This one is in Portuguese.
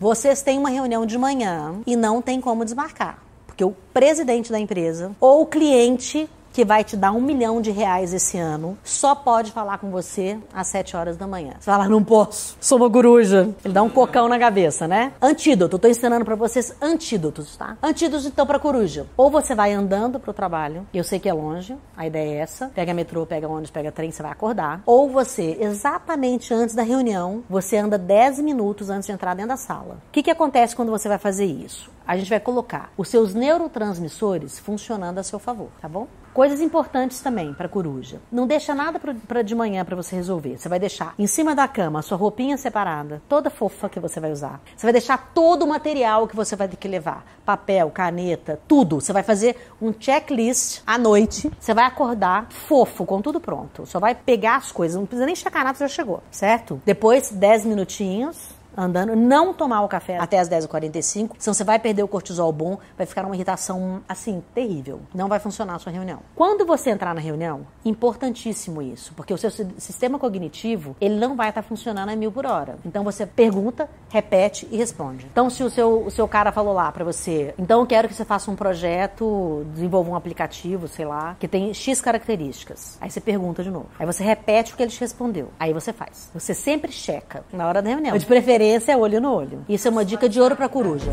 Vocês têm uma reunião de manhã e não tem como desmarcar. Porque o presidente da empresa ou o cliente que vai te dar um milhão de reais esse ano, só pode falar com você às 7 horas da manhã. Você fala, não posso, sou uma coruja. Ele dá um cocão na cabeça, né? Antídoto, eu tô ensinando para vocês antídotos, tá? Antídotos então para coruja. Ou você vai andando pro trabalho, eu sei que é longe, a ideia é essa. Pega metrô, pega ônibus, pega trem, você vai acordar. Ou você, exatamente antes da reunião, você anda 10 minutos antes de entrar dentro da sala. O que, que acontece quando você vai fazer isso? A gente vai colocar os seus neurotransmissores funcionando a seu favor, tá bom? Coisas importantes também para coruja. Não deixa nada para de manhã para você resolver. Você vai deixar em cima da cama a sua roupinha separada, toda fofa que você vai usar. Você vai deixar todo o material que você vai ter que levar, papel, caneta, tudo. Você vai fazer um checklist à noite. Você vai acordar fofo, com tudo pronto. Só vai pegar as coisas, não precisa nem checar nada, já chegou, certo? Depois 10 minutinhos andando, não tomar o café até as 10h45, senão você vai perder o cortisol bom, vai ficar uma irritação assim, terrível. Não vai funcionar a sua reunião. Quando você entrar na reunião, importantíssimo isso, porque o seu sistema cognitivo, ele não vai estar funcionando a mil por hora. Então você pergunta, repete e responde. Então se o seu, o seu cara falou lá para você, então eu quero que você faça um projeto, desenvolva um aplicativo, sei lá, que tem X características. Aí você pergunta de novo. Aí você repete o que ele te respondeu. Aí você faz. Você sempre checa na hora da reunião. De preferência é olho no olho. Isso é uma dica de ouro para coruja.